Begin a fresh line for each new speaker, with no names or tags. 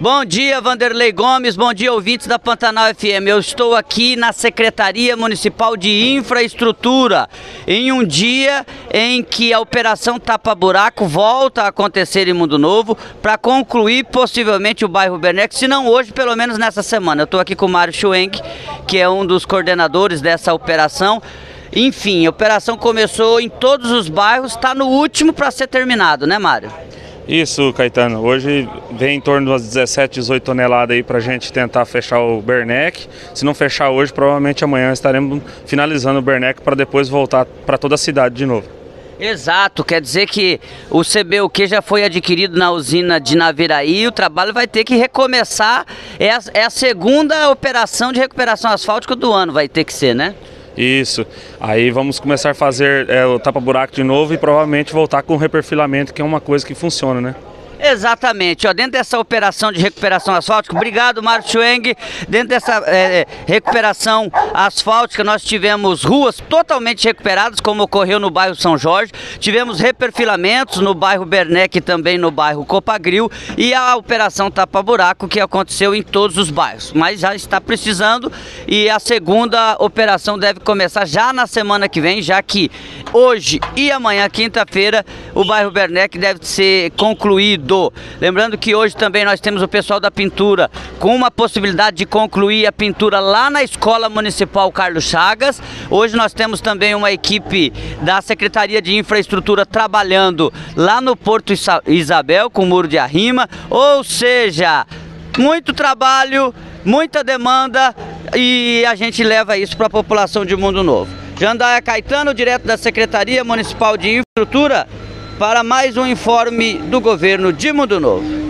Bom dia, Vanderlei Gomes. Bom dia, ouvintes da Pantanal FM. Eu estou aqui na Secretaria Municipal de Infraestrutura, em um dia em que a Operação Tapa Buraco volta a acontecer em Mundo Novo para concluir possivelmente o bairro Bernex, se não hoje, pelo menos nessa semana. Eu estou aqui com o Mário Schwenk, que é um dos coordenadores dessa operação. Enfim, a operação começou em todos os bairros, está no último para ser terminado, né, Mário?
Isso, Caetano. Hoje vem em torno das 17, 18 toneladas aí para a gente tentar fechar o Bernec. Se não fechar hoje, provavelmente amanhã estaremos finalizando o Bernec para depois voltar para toda a cidade de novo.
Exato, quer dizer que o CBUQ já foi adquirido na usina de Naviraí e o trabalho vai ter que recomeçar. É a, é a segunda operação de recuperação asfáltica do ano, vai ter que ser, né?
Isso. Aí vamos começar a fazer é, o tapa-buraco de novo e provavelmente voltar com o reperfilamento, que é uma coisa que funciona, né?
Exatamente, ó, dentro dessa operação de recuperação asfáltica, obrigado Marco Schweng, dentro dessa é, recuperação asfáltica nós tivemos ruas totalmente recuperadas, como ocorreu no bairro São Jorge, tivemos reperfilamentos no bairro Bernec e também no bairro Copagril. E a operação Tapa Buraco que aconteceu em todos os bairros, mas já está precisando e a segunda operação deve começar já na semana que vem, já que hoje e amanhã, quinta-feira, o bairro Bernec deve ser concluído Lembrando que hoje também nós temos o pessoal da pintura com uma possibilidade de concluir a pintura lá na Escola Municipal Carlos Chagas. Hoje nós temos também uma equipe da Secretaria de Infraestrutura trabalhando lá no Porto Isabel com o muro de arrima. Ou seja, muito trabalho, muita demanda e a gente leva isso para a população de Mundo Novo. Jandaia Caetano, direto da Secretaria Municipal de Infraestrutura para mais um informe do governo de Mundo Novo.